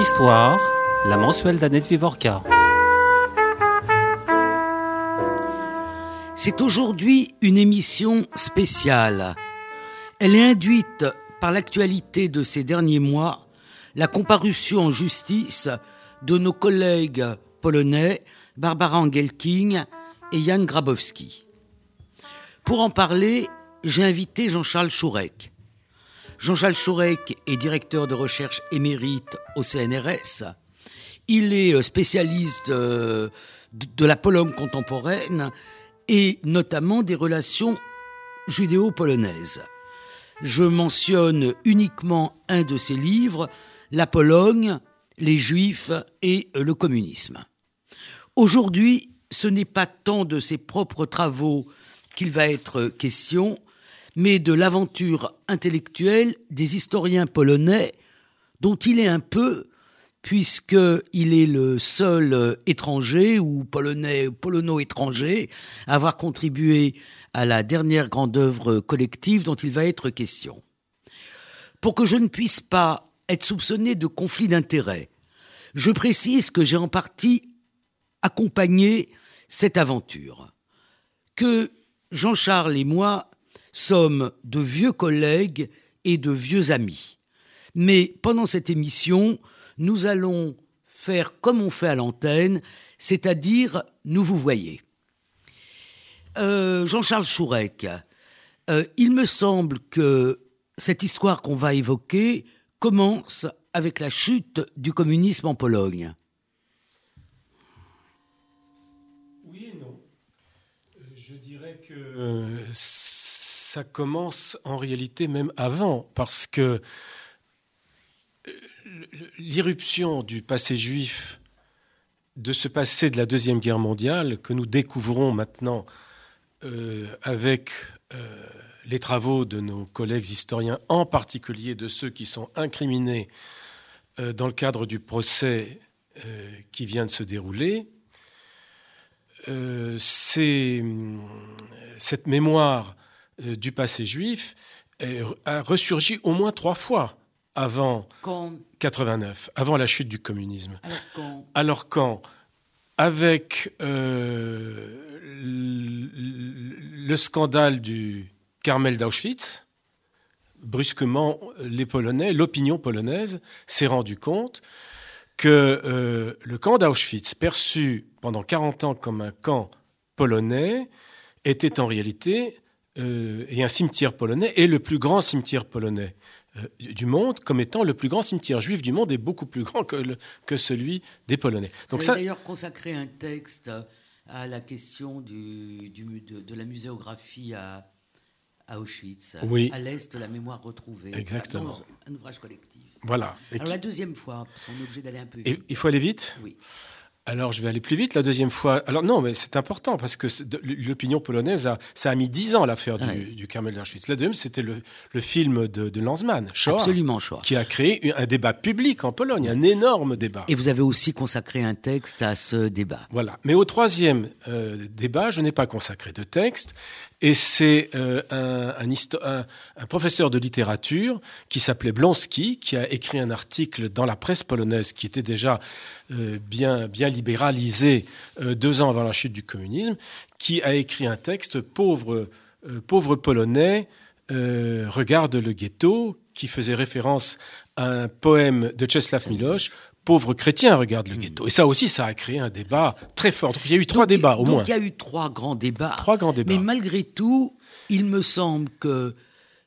Histoire, la mensuelle d'Annette Vivorca. C'est aujourd'hui une émission spéciale. Elle est induite par l'actualité de ces derniers mois, la comparution en justice de nos collègues polonais Barbara Engelking et Jan Grabowski. Pour en parler, j'ai invité Jean-Charles Chourek. Jean-Charles Chourek est directeur de recherche émérite au CNRS. Il est spécialiste de, la Pologne contemporaine et notamment des relations judéo-polonaises. Je mentionne uniquement un de ses livres, La Pologne, les Juifs et le communisme. Aujourd'hui, ce n'est pas tant de ses propres travaux qu'il va être question, mais de l'aventure intellectuelle des historiens polonais, dont il est un peu, puisqu'il est le seul étranger ou polonais, polono-étranger à avoir contribué à la dernière grande œuvre collective dont il va être question. Pour que je ne puisse pas être soupçonné de conflit d'intérêts, je précise que j'ai en partie accompagné cette aventure, que Jean-Charles et moi sommes de vieux collègues et de vieux amis. Mais pendant cette émission, nous allons faire comme on fait à l'antenne, c'est-à-dire nous vous voyez. Euh, Jean-Charles Chourec, euh, il me semble que cette histoire qu'on va évoquer commence avec la chute du communisme en Pologne. Oui et non. Euh, je dirais que ça commence en réalité même avant, parce que euh, l'irruption du passé juif, de ce passé de la Deuxième Guerre mondiale, que nous découvrons maintenant euh, avec euh, les travaux de nos collègues historiens, en particulier de ceux qui sont incriminés dans le cadre du procès qui vient de se dérouler, cette mémoire du passé juif a ressurgi au moins trois fois avant 89, avant la chute du communisme. Alors quand, avec euh, le scandale du Carmel d'Auschwitz, brusquement, les Polonais, l'opinion polonaise s'est rendu compte que euh, le camp d'Auschwitz, perçu pendant 40 ans comme un camp polonais, était en réalité euh, et un cimetière polonais est le plus grand cimetière polonais euh, du monde comme étant le plus grand cimetière juif du monde et beaucoup plus grand que, que celui des Polonais. Donc ça d'ailleurs consacré un texte à la question du, de, la muséographie à, Auschwitz, à l'Est, la mémoire retrouvée. Exactement. Un ouvrage collectif. Voilà. Alors la deuxième fois, on est obligé d'aller un peu vite. Et il faut aller vite? Oui. Alors, je vais aller plus vite la deuxième fois. Alors, non, mais c'est important parce que l'opinion polonaise, a, ça a mis dix ans l'affaire du, du Carmel d'Auschwitz. La deuxième, c'était le, film de, de Lanzmann, Absolument, Shoah. qui a créé un débat public en Pologne, un énorme débat. Et vous avez aussi consacré un texte à ce débat. Voilà. Mais au troisième euh, débat, je n'ai pas consacré de texte. Et c'est euh, un, professeur de littérature qui s'appelait Blonsky, qui a écrit un article dans la presse polonaise qui était déjà euh, bien, bien libéralisé euh, deux ans avant la chute du communisme, qui a écrit un texte Pauvre, pauvre polonais, regarde le ghetto, qui faisait référence à un poème de Czesław Milosz, pauvres chrétiens regardent le hmm. ghetto. Et ça aussi, ça a créé un débat très fort. Donc il y a eu trois débats au moins. il y a eu trois grands débats. Trois grands débats. Mais malgré tout, il me semble que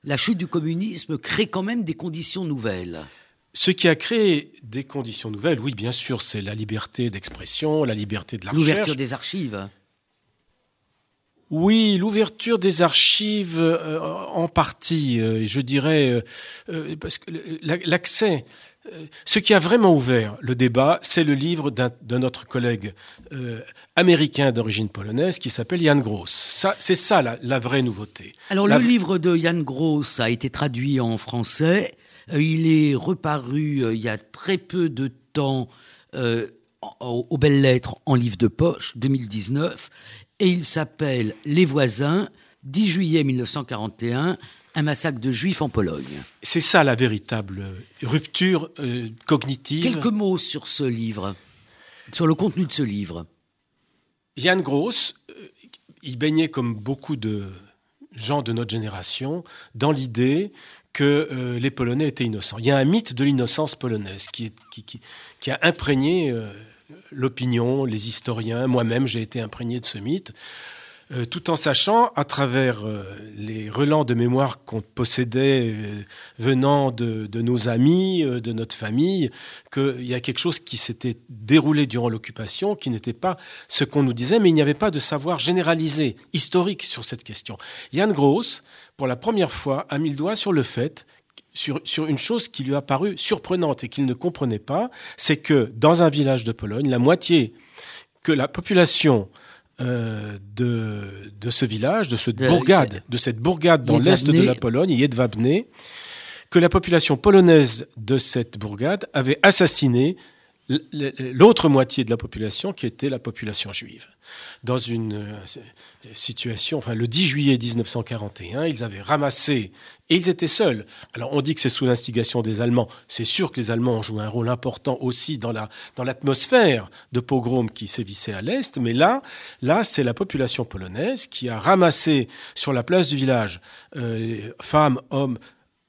la chute du communisme crée quand même des conditions nouvelles. Ce qui a créé des conditions nouvelles, oui, bien sûr, c'est la liberté d'expression, la liberté de la recherche. L'ouverture des archives. Oui, l'ouverture des archives euh, en partie, euh, je dirais, euh, parce que l'accès ce qui a vraiment ouvert le débat, c'est le livre de notre collègue euh, américain d'origine polonaise qui s'appelle Jan Gross. c'est ça la, vraie nouveauté. Alors le livre de Jan Gross a été traduit en français. Euh, il est reparu euh, il y a très peu de temps aux belles lettres en livre de poche 2019 et il s'appelle Les voisins 10 juillet 1941 un massacre de juifs en Pologne. C'est ça la véritable rupture euh, cognitive. Quelques mots sur ce livre, sur le contenu de ce livre. Jan Gross, euh, il baignait comme beaucoup de gens de notre génération dans l'idée que euh, les Polonais étaient innocents. Il y a un mythe de l'innocence polonaise qui, qui, a imprégné l'opinion, les historiens, moi-même j'ai été imprégné de ce mythe. Euh, tout en sachant, à travers euh, les relents de mémoire qu'on possédait euh, venant de, nos amis, de notre famille, qu'il y a quelque chose qui s'était déroulé durant l'occupation, qui n'était pas ce qu'on nous disait, mais il n'y avait pas de savoir généralisé, historique sur cette question. Yann Gross, pour la première fois, a mis le doigt sur le fait sur, sur, une chose qui lui a paru surprenante et qu'il ne comprenait pas, c'est que dans un village de Pologne, la moitié, que la population euh, de, de, ce village, de cette bourgade, de cette bourgade dans l'est de la Pologne, Jedwabne, que la population polonaise de cette bourgade avait assassiné l'autre moitié de la population qui était la population juive. Dans une euh, situation, enfin le 10 juillet 1941, ils avaient ramassé, et ils étaient seuls. Alors on dit que c'est sous l'instigation des Allemands. C'est sûr que les Allemands ont joué un rôle important aussi dans la dans l'atmosphère de pogrom qui sévissait à l'est, mais là, là c'est la population polonaise qui a ramassé sur la place du village euh, femmes, hommes,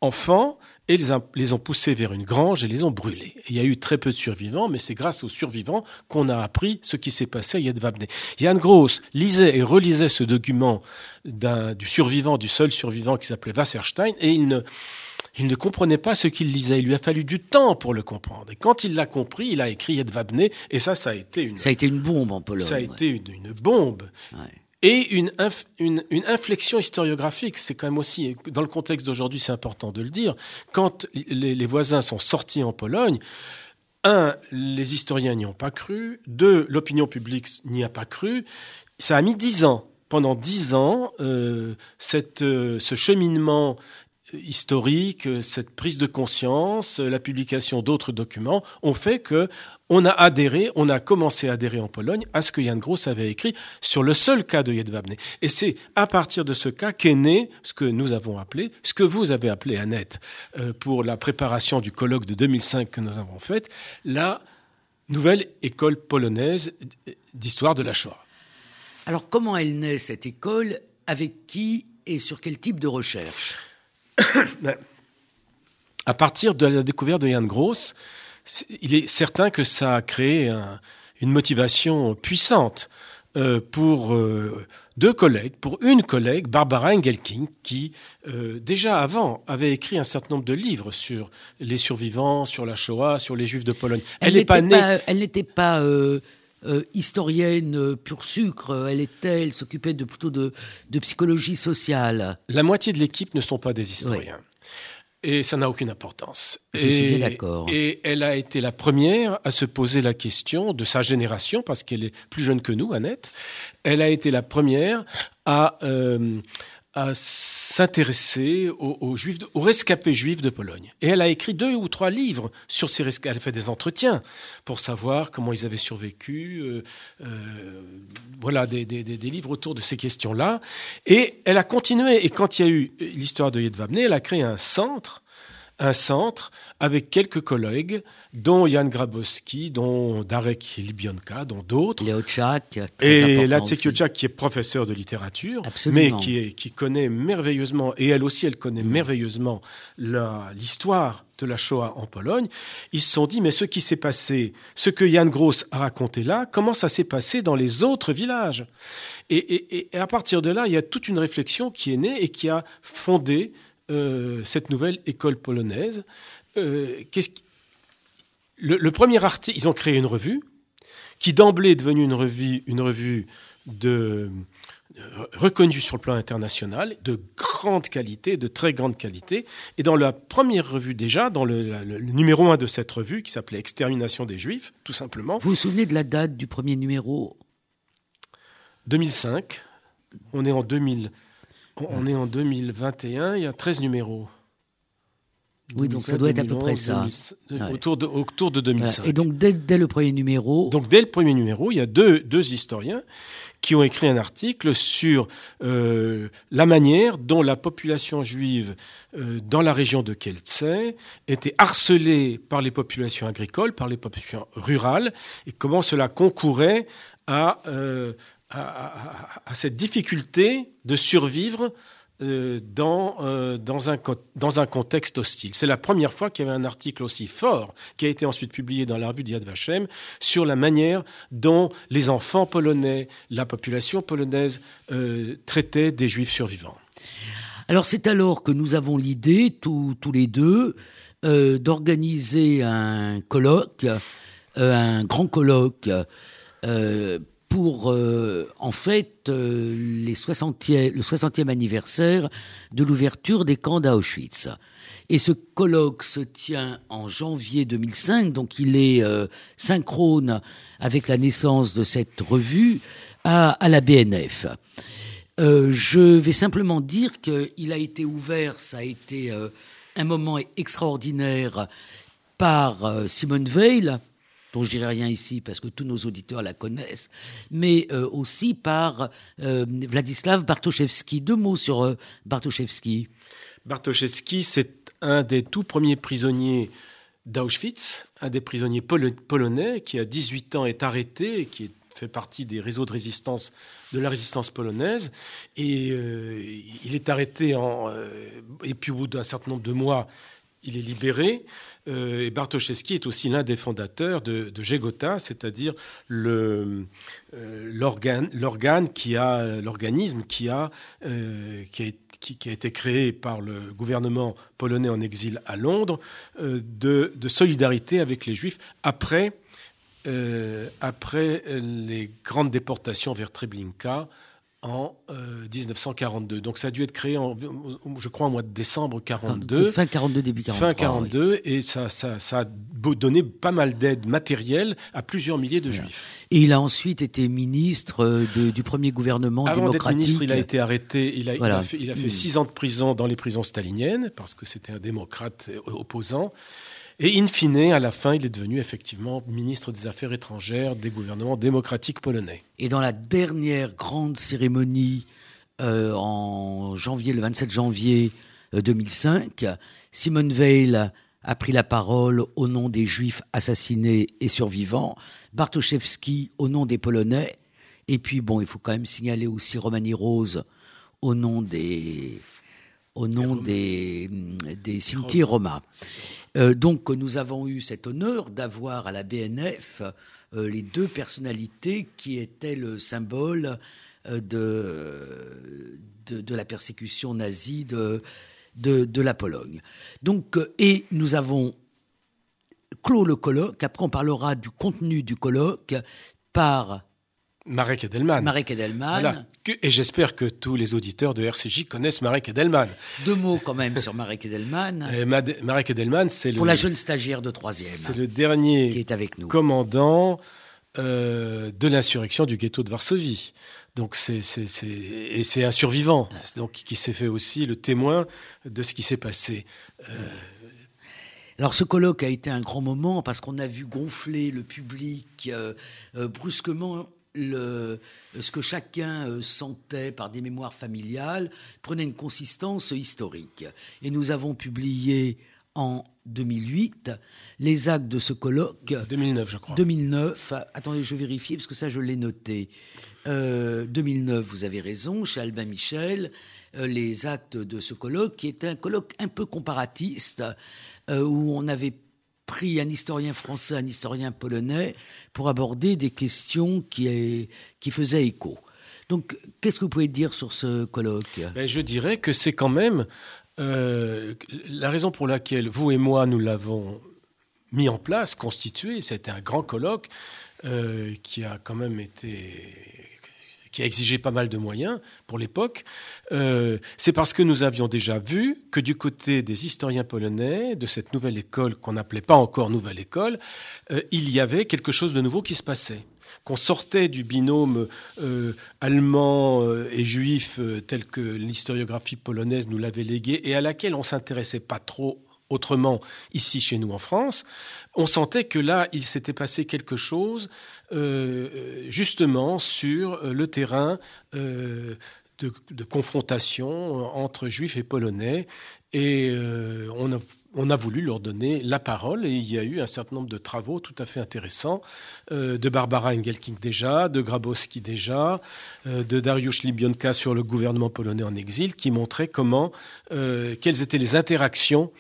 enfants et les, les, ont poussés vers une grange et les ont brûlés. il y a eu très peu de survivants, mais c'est grâce aux survivants qu'on a appris ce qui s'est passé à Yedvabne. Jan Gross lisait et relisait ce document du survivant, du seul survivant qui s'appelait Wasserstein, et il ne, il ne comprenait pas ce qu'il lisait. Il lui a fallu du temps pour le comprendre. Et quand il l'a compris, il a écrit Yedvabne, et ça, ça a été une... Ça a été une bombe en Pologne. Ça a été une, une bombe. Ouais et une, une, inflexion historiographique. C'est quand même aussi, dans le contexte d'aujourd'hui, c'est important de le dire. Quand les, les, voisins sont sortis en Pologne, un, les historiens n'y ont pas cru. Deux, l'opinion publique n'y a pas cru. Ça a mis dix ans. Pendant dix ans, euh, cette, euh, ce cheminement historique, cette prise de conscience, la publication d'autres documents ont fait que on a adhéré, on a commencé à adhérer en Pologne à ce que Jan Gross avait écrit sur le seul cas de Jedwabne. Et c'est à partir de ce cas qu'est né ce que nous avons appelé, ce que vous avez appelé Annette, euh, pour la préparation du colloque de 2005 que nous avons fait, la nouvelle école polonaise d'histoire de la Shoah. Alors comment elle naît cette école? Avec qui et sur quel type de recherche? à partir de la découverte de Jan Gross, il est certain que ça a créé une motivation puissante euh, pour euh, deux collègues, pour une collègue, Barbara Engelking, qui euh, déjà avant avait écrit un certain nombre de livres sur les survivants, sur la Shoah, sur les Juifs de Pologne. Elle n'était pas, elle n'était pas historienne pur sucre. Elle était, elle s'occupait de plutôt de, psychologie sociale. La moitié de l'équipe ne sont pas des historiens. Et ça n'a aucune importance. Je suis bien d'accord. Et elle a été la première à se poser la question de sa génération, parce qu'elle est plus jeune que nous, Annette. Elle a été la première à, euh, à s'intéresser aux, juifs, aux rescapés juifs de Pologne. Et elle a écrit deux ou trois livres sur ces rescapés. Elle a fait des entretiens pour savoir comment ils avaient survécu. Euh, euh, voilà, des, des, des, livres autour de ces questions-là. Et elle a continué. Et quand il y a eu l'histoire de Yedvabne, elle a créé un centre un centre avec quelques collègues, dont Jan Grabowski, dont Darek Libionka, dont d'autres. Et Latsek qui est professeur de littérature, mais qui, qui connaît merveilleusement, et elle aussi, elle connaît mm. merveilleusement l'histoire de la Shoah en Pologne. Ils se sont dit, mais ce qui s'est passé, ce que Jan Gross a raconté là, comment ça s'est passé dans les autres villages? Et, et à partir de là, il y a toute une réflexion qui est née et qui a fondé euh, cette nouvelle école polonaise. Euh, le, premier article, ils ont créé une revue qui d'emblée est devenue une revue, une revue de, euh, reconnue sur le plan international, de grande qualité, de très grande qualité. Et dans la première revue déjà, dans le, numéro 1 de cette revue, qui s'appelait Extermination des Juifs, tout simplement. Vous vous souvenez de la date du premier numéro? 2005. On est en 2000. On est en 2021, il y a 13 numéros. Oui, donc ça doit être à peu près ça. Autour, de, autour de 2005. Et donc dès, dès, le premier numéro. Donc dès le premier numéro, il y a deux, deux historiens qui ont écrit un article sur euh, la manière dont la population juive euh, dans la région de Kielce était harcelée par les populations agricoles, par les populations rurales, et comment cela concourait à, euh, à cette difficulté de survivre euh, dans, euh, dans, un, dans un contexte hostile. C'est la première fois qu'il y avait un article aussi fort qui a été ensuite publié dans la revue d'Yad Vashem sur la manière dont les enfants polonais, la population polonaise euh, traitaient des juifs survivants. Alors c'est alors que nous avons l'idée, tous, tous les deux, d'organiser un colloque, un grand colloque pour euh, en fait euh, les 60e, le 60e anniversaire de l'ouverture des camps d'Auschwitz. Et ce colloque se tient en janvier 2005, donc il est euh, synchrone avec la naissance de cette revue à, à la BNF. je vais simplement dire qu'il a été ouvert, ça a été un moment extraordinaire par Simone Veil, dont je dirai rien ici parce que tous nos auditeurs la connaissent, mais euh, aussi par euh, Vladislav Bartoszewski. Deux mots sur euh, Bartoszewski. Bartoszewski, c'est un des tout premiers prisonniers d'Auschwitz, un des prisonniers polonais qui, à 18 ans, est arrêté qui fait partie des réseaux de résistance de la résistance polonaise. Et il est arrêté en, et puis au bout d'un certain nombre de mois, il est libéré. Euh, et Bartoszewski est aussi l'un des fondateurs de, de c'est-à-dire euh, l'organe qui a l'organisme qui a euh, qui, a été créé par le gouvernement polonais en exil à Londres de, de, solidarité avec les Juifs après après les grandes déportations vers Treblinka en 1942. Euh, Donc ça a dû être créé, en, je crois, au mois de décembre 42. Fin 42, début 43. Fin 42, et ça, ça, ça, a donné pas mal d'aide matérielle à plusieurs milliers de juifs. Et il a ensuite été ministre euh, du premier gouvernement Avant démocratique. ministre, il a été arrêté, il a, il a fait, il a fait mm. six ans de prison dans les prisons staliniennes, parce que c'était un démocrate opposant. Et in fine, à la fin, il est devenu effectivement ministre des Affaires étrangères des gouvernements démocratiques polonais. Et dans la dernière grande cérémonie euh, en janvier, le 27 janvier 2005, euh, Simone Veil a pris la parole au nom des Juifs assassinés et survivants, Bartoszewski au nom des Polonais, et puis bon, il faut quand même signaler aussi Romani Rose au nom des au nom des, des Sinti Roma. Euh, donc nous avons eu cet honneur d'avoir à la BNF euh, les deux personnalités qui étaient le symbole euh, de, de, la persécution nazie de, de, la Pologne. Donc, et nous avons clos le colloque, après on parlera du contenu du colloque par Marek Edelman. Marek Edelman. Et j'espère que tous les auditeurs de RCJ connaissent Marek Edelman. Deux mots quand même sur Marek Edelman. Marek Edelman, c'est le... Pour la jeune stagiaire de troisième. C'est le dernier qui est avec nous. commandant euh, de l'insurrection du ghetto de Varsovie. Donc c'est et c'est un survivant, donc qui s'est fait aussi le témoin de ce qui s'est passé. Euh, alors ce colloque a été un grand moment parce qu'on a vu gonfler le public euh, brusquement le, ce que chacun euh, sentait par des mémoires familiales prenait une consistance historique. Et nous avons publié en 2008 les actes de ce colloque. 2009, je crois. 2009. Attendez, je vérifie parce que ça, je l'ai noté. 2009, euh, vous avez raison, chez Albin Michel, euh, les actes de ce colloque, qui était un colloque un peu comparatiste, où on avait pris un historien français, un historien polonais, pour aborder des questions qui, qui faisaient écho. Donc, qu'est-ce que vous pouvez dire sur ce colloque? Ben, Je dirais que c'est quand même euh, la raison pour laquelle vous et moi, nous l'avons mis en place, constitué. C'était un grand colloque euh, qui a quand même été qui a exigé pas mal de moyens pour l'époque, euh, c'est parce que nous avions déjà vu que du côté des historiens polonais, de cette nouvelle école qu'on n'appelait pas encore nouvelle école, euh, il y avait quelque chose de nouveau qui se passait. Qu'on sortait du binôme euh, allemand et juif tel que l'historiographie polonaise nous l'avait légué et à laquelle on s'intéressait pas trop autrement ici chez nous en France, on sentait que là, il s'était passé quelque chose euh, justement sur le terrain de, confrontation entre juifs et polonais. Et on a voulu leur donner la parole et il y a eu un certain nombre de travaux tout à fait intéressants euh, de Barbara Engelking déjà, de Grabowski déjà, euh, de Dariusz Libionka sur le gouvernement polonais en exil qui montraient comment, euh, quelles étaient les interactions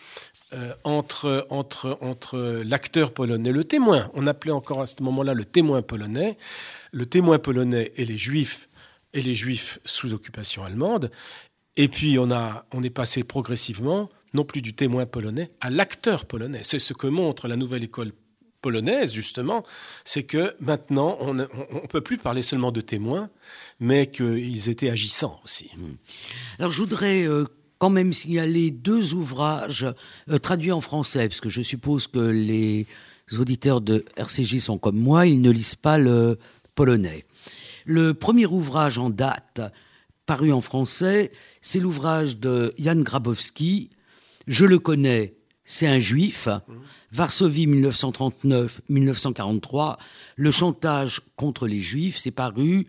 entre, entre, entre l'acteur polonais, le témoin, on appelait encore à ce moment-là le témoin polonais, le témoin polonais et les juifs et les juifs sous occupation allemande. Et puis on, a, on est passé progressivement non plus du témoin polonais, à l'acteur polonais. C'est ce que montre la nouvelle école polonaise, justement, c'est que maintenant, on ne peut plus parler seulement de témoins, mais qu'ils étaient agissants aussi. Hmm. Alors, je voudrais euh, quand même signaler deux ouvrages euh, traduits en français, parce que je suppose que les auditeurs de RCJ sont comme moi, ils ne lisent pas le polonais. Le premier ouvrage en date, paru en français, c'est l'ouvrage de Jan Grabowski, je le connais, c'est un juif. Varsovie 1939-1943, le chantage contre les juifs, c'est paru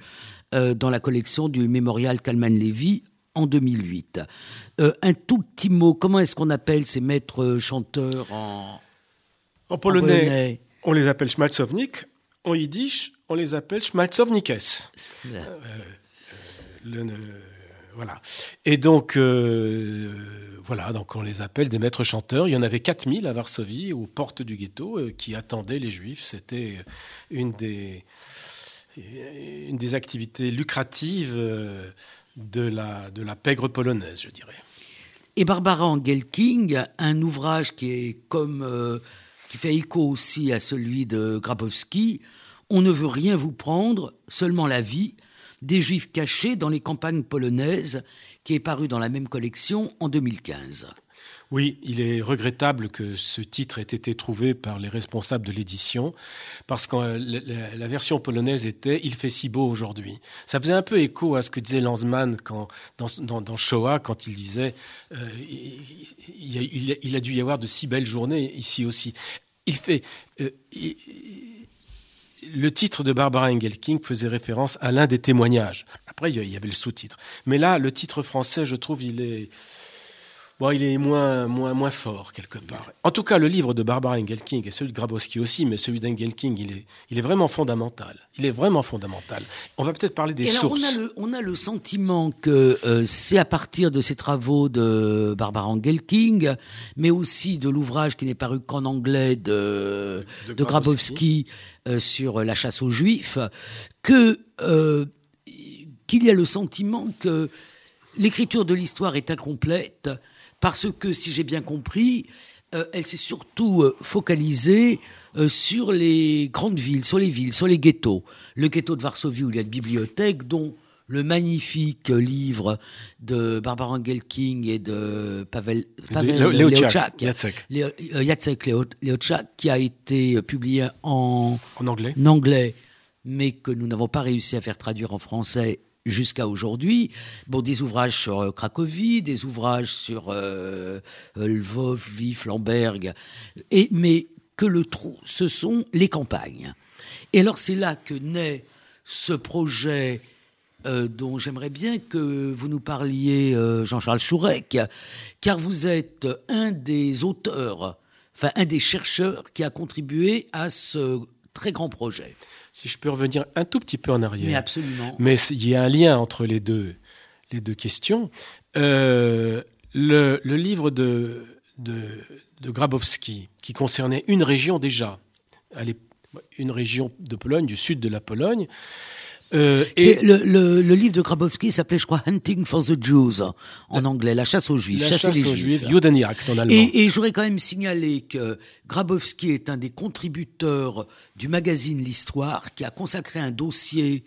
euh, dans la collection du mémorial Kalman Levy en 2008. Euh, un tout petit mot, comment est-ce qu'on appelle ces maîtres chanteurs en, en, polonais, On les appelle schmalzownik. En yiddish, on les appelle schmalzownikes. Euh, voilà. Et donc, voilà, donc on les appelle des maîtres chanteurs. Il y en avait 4000 à Varsovie, aux portes du ghetto, euh, qui attendaient les juifs. C'était une des, une des activités lucratives euh, de la, de la pègre polonaise, je dirais. Et Barbara Engelking, un ouvrage qui est comme euh, qui fait écho aussi à celui de Grabowski. On ne veut rien vous prendre, seulement la vie des juifs cachés dans les campagnes polonaises qui est paru dans la même collection en 2015. Oui, il est regrettable que ce titre ait été trouvé par les responsables de l'édition, parce que la, version polonaise était Il fait si beau aujourd'hui. Ça faisait un peu écho à ce que disait Lanzmann dans, Shoah, quand il disait euh, il, a, dû y avoir de si belles journées ici aussi. Il fait. Euh, le titre de Barbara Engelking faisait référence à l'un des témoignages. Après, il y avait le sous-titre. Mais là, le titre français, je trouve, il est, bon, il est moins, moins, moins fort quelque part. En tout cas, le livre de Barbara Engelking et celui de Grabowski aussi, mais celui d'Engelking, il est, il est vraiment fondamental. Il est vraiment fondamental. On va peut-être parler des sources. on, a le, on a le sentiment que euh, c'est à partir de ces travaux de Barbara Engelking, mais aussi de l'ouvrage qui n'est paru qu'en anglais de, de, Grabowski, euh, sur la chasse aux juifs, que euh, qu'il y a le sentiment que l'écriture de l'histoire est incomplète parce que, si j'ai bien compris, euh, elle s'est surtout euh, focalisée euh, sur les grandes villes, sur les villes, sur les ghettos. Le ghetto de Varsovie où il y a une bibliothèque dont le magnifique livre de Barbara Engelking et de Pavel, Pavel Jacek qui a été publié en, en anglais. en anglais, mais que nous n'avons pas réussi à faire traduire en français jusqu'à aujourd'hui. Bon, des ouvrages sur euh, Cracovie, des ouvrages sur euh, euh, Lvov, Vif, Lamberg, et, mais que le trou, ce sont les campagnes. Et alors c'est là que naît ce projet dont j'aimerais bien que vous nous parliez, Jean-Charles Chourec, car vous êtes un des auteurs, enfin un des chercheurs qui a contribué à ce très grand projet. Si je peux revenir un tout petit peu en arrière. Mais absolument. Mais il y a un lien entre les deux, les deux questions. Euh, le, livre de, de, de, Grabowski, qui concernait une région déjà, une région de Pologne, du sud de la Pologne, euh, et le, livre de Grabowski s'appelait, je crois, Hunting for the Jews en anglais, la chasse aux Juifs. La chasse aux Juifs, en allemand. Et, et j'aurais quand même signalé que Grabowski est un des contributeurs du magazine L'Histoire qui a consacré un dossier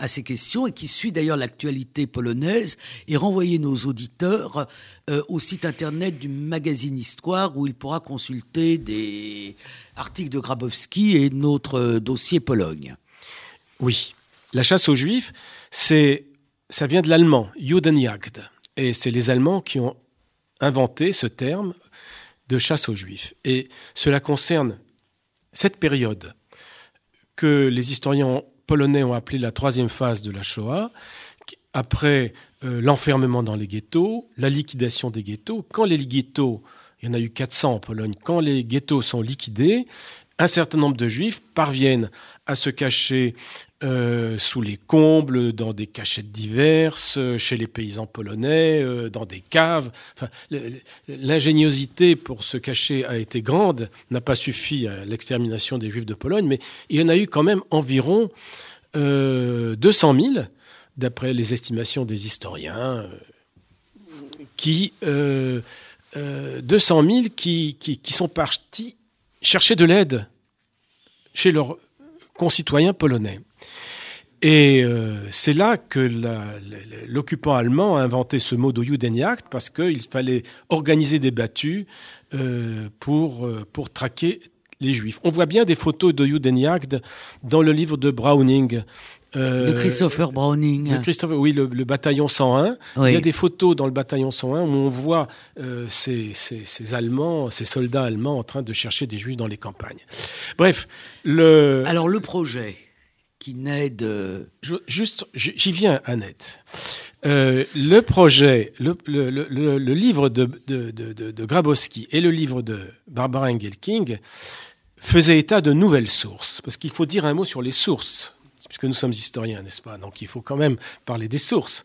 à ces questions et qui suit d'ailleurs l'actualité polonaise et renvoyer nos auditeurs euh, au site internet du magazine Histoire où il pourra consulter des articles de Grabowski et notre euh, dossier Pologne. Oui, la chasse aux juifs, c'est, ça vient de l'allemand, Judenjagd. Et c'est les Allemands qui ont inventé ce terme de chasse aux juifs. Et cela concerne cette période que les historiens polonais ont appelée la troisième phase de la Shoah, après euh, l'enfermement dans les ghettos, la liquidation des ghettos. Quand les ghettos, il y en a eu 400 en Pologne, quand les ghettos sont liquidés, un certain nombre de juifs parviennent à se cacher euh, sous les combles, dans des cachettes diverses, euh, chez les paysans polonais, euh, dans des caves. L'ingéniosité pour se cacher a été grande, n'a pas suffi à l'extermination des Juifs de Pologne, mais il y en a eu quand même environ 200 000, d'après les estimations des historiens, qui 200 000 qui, qui sont partis chercher de l'aide chez leurs concitoyens polonais. Et euh, c'est là que l'occupant allemand a inventé ce mot de Judenjagd parce qu'il fallait organiser des battues euh, pour, euh, pour traquer les juifs. On voit bien des photos de Judenjagd dans le livre de Browning. De Christopher Browning. De Christopher, oui, le, bataillon 101. Il y a des photos dans le bataillon 101 où on voit ces, ces, ces, Allemands, ces soldats allemands en train de chercher des juifs dans les campagnes. Bref, le... Alors le projet qui naît de... juste, j'y viens, Annette. Euh, le projet, le, le, le, le livre de, de, de, de, Grabowski et le livre de Barbara Engelking faisaient état de nouvelles sources. Parce qu'il faut dire un mot sur les sources, puisque nous sommes historiens, n'est-ce pas? Donc il faut quand même parler des sources.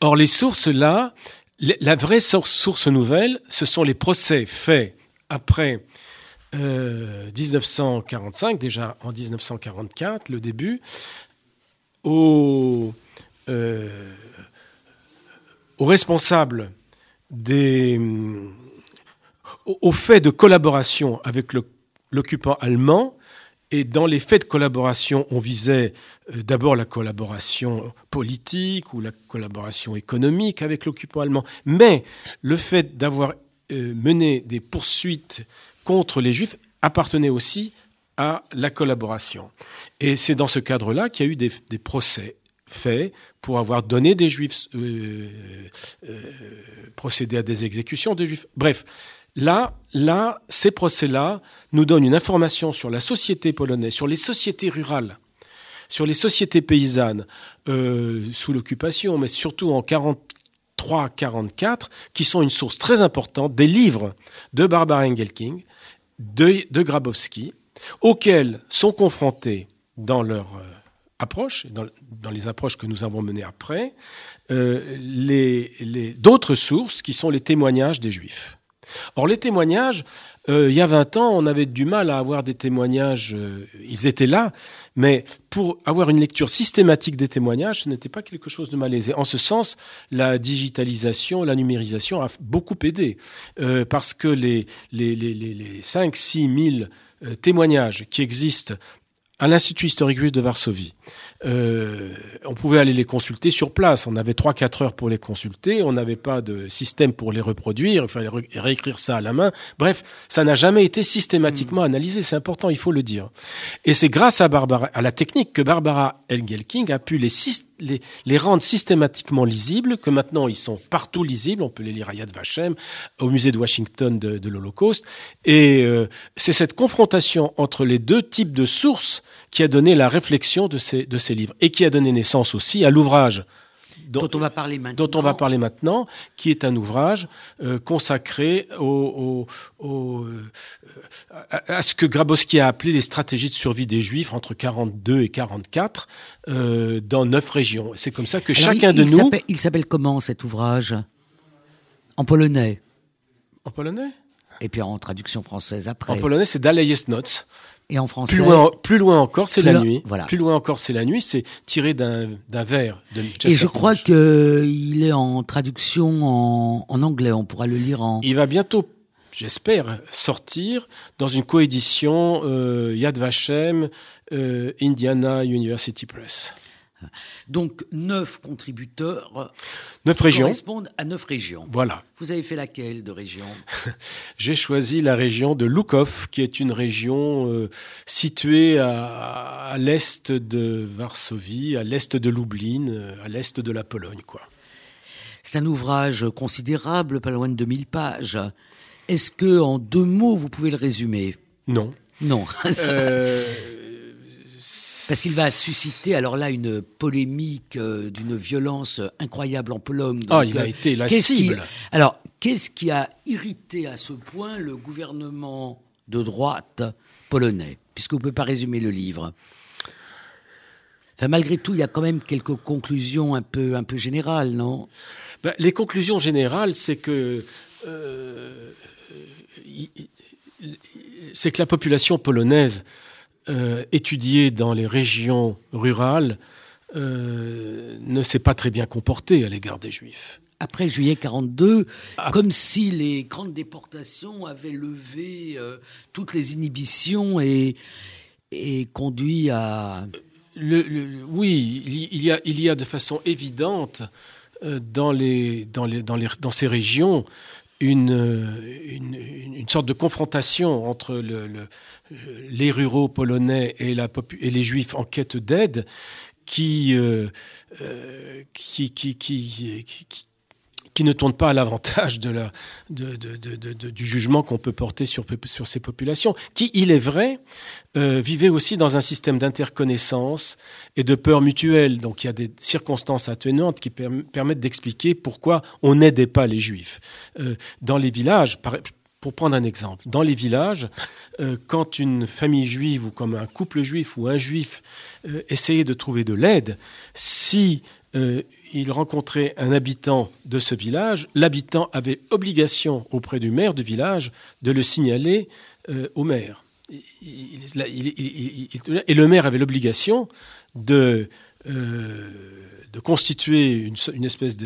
Or, les sources là, la vraie source, nouvelle, ce sont les procès faits après 1945, euh, déjà en 1944, le début, aux, euh, aux responsables des, au fait de collaboration avec l'occupant allemand. Et dans les faits de collaboration, on visait euh, d'abord la collaboration politique ou la collaboration économique avec l'occupant allemand. Mais le fait d'avoir mené des poursuites contre les Juifs appartenait aussi à la collaboration. Et c'est dans ce cadre-là qu'il y a eu des, procès faits pour avoir donné des Juifs, euh, euh, procédé à des exécutions de Juifs. Bref, là, là, ces procès-là nous donnent une information sur la société polonaise, sur les sociétés rurales, sur les sociétés paysannes euh, sous l'occupation, mais surtout en 43-44, qui sont une source très importante des livres de Barbara Engelking, de, Grabowski, auxquels sont confrontés dans leur euh, approche, dans, les approches que nous avons menées après, euh, d'autres sources qui sont les témoignages des Juifs. Or, les témoignages, euh, il y a 20 ans, on avait du mal à avoir des témoignages, euh, ils étaient là, mais pour avoir une lecture systématique des témoignages, ce n'était pas quelque chose de malaisé. En ce sens, la digitalisation, la numérisation a beaucoup aidé, euh, parce que les, les, les, les 5-6 000 témoignages qui existent à l'Institut historique juif de Varsovie. Euh, on pouvait aller les consulter sur place. On avait 3-4 heures pour les consulter. On n'avait pas de système pour les reproduire. Il fallait réécrire ça à la main. Bref, ça n'a jamais été systématiquement analysé. C'est important, il faut le dire. Et c'est grâce à, Barbara, à la technique que Barbara Engelking a pu les, les, les, rendre systématiquement lisibles, que maintenant ils sont partout lisibles. On peut les lire à Yad Vashem, au musée de Washington de, de l'Holocauste. Et euh, c'est cette confrontation entre les deux types de sources qui a donné la réflexion de ces, de ces livres et qui a donné naissance aussi à l'ouvrage dont, on va parler maintenant. Dont on va parler maintenant, qui est un ouvrage euh, consacré au, au, euh, à, ce que Grabowski a appelé les stratégies de survie des Juifs entre 42 et 44 euh, dans neuf régions. C'est comme ça que chacun de nous. Il s'appelle comment cet ouvrage? En polonais. En polonais? Et puis en traduction française après. En polonais, c'est Dalejes Noc. Et en français. Plus loin, encore, c'est la nuit. Voilà. Plus loin encore, c'est la nuit. C'est tiré d'un vers de Et je crois qu'il est en traduction en, en, anglais. On pourra le lire en. Il va bientôt, j'espère, sortir dans une coédition euh, Yad Vashem, euh, Indiana University Press. Donc neuf contributeurs neuf régions. correspondent à neuf régions. Voilà. Vous avez fait laquelle de région J'ai choisi la région de Lukov, qui est une région euh, située à, l'est de Varsovie, à l'est de Lublin, euh, à l'est de la Pologne, quoi. C'est un ouvrage considérable, pas loin de 2000 pages. Est-ce que en deux mots vous pouvez le résumer? Non. Non. Parce qu'il va susciter alors là une polémique d'une violence incroyable en Pologne. Ah, il a été la cible. alors, qu'est-ce qui a irrité à ce point le gouvernement de droite polonais Puisque vous ne pouvez pas résumer le livre? Enfin, malgré tout, il y a quand même quelques conclusions un peu, un peu générales, non? Ben, Les conclusions générales, c'est que euh, c'est que la population polonaise euh, étudiée dans les régions rurales euh, ne s'est pas très bien comportée à l'égard des Juifs. Après juillet 42, ah. comme si les grandes déportations avaient levé toutes les inhibitions et, et conduit à le, oui, il y, a, il y a de façon évidente euh, dans, les, dans, les, dans, les, dans ces régions une, une, une, sorte de confrontation entre le, le, les ruraux polonais et, la, et les juifs en quête d'aide qui, euh, euh, qui, qui, qui, qui, ne tourne pas à l'avantage de la, de, de, du jugement qu'on peut porter sur, sur ces populations, qui, il est vrai, euh, vivaient aussi dans un système d'interconnaissance et de peur mutuelle. Donc il y a des circonstances atténuantes qui permettent d'expliquer pourquoi on n'aidait pas les juifs. Euh, dans les villages, pour prendre un exemple, dans les villages, euh, quand une famille juive ou comme un couple juif ou un juif euh, essayait de trouver de l'aide, si euh, il rencontrait un habitant de ce village, l'habitant avait obligation auprès du maire du village de le signaler euh, au maire. et le maire avait l'obligation de, euh, constituer une, espèce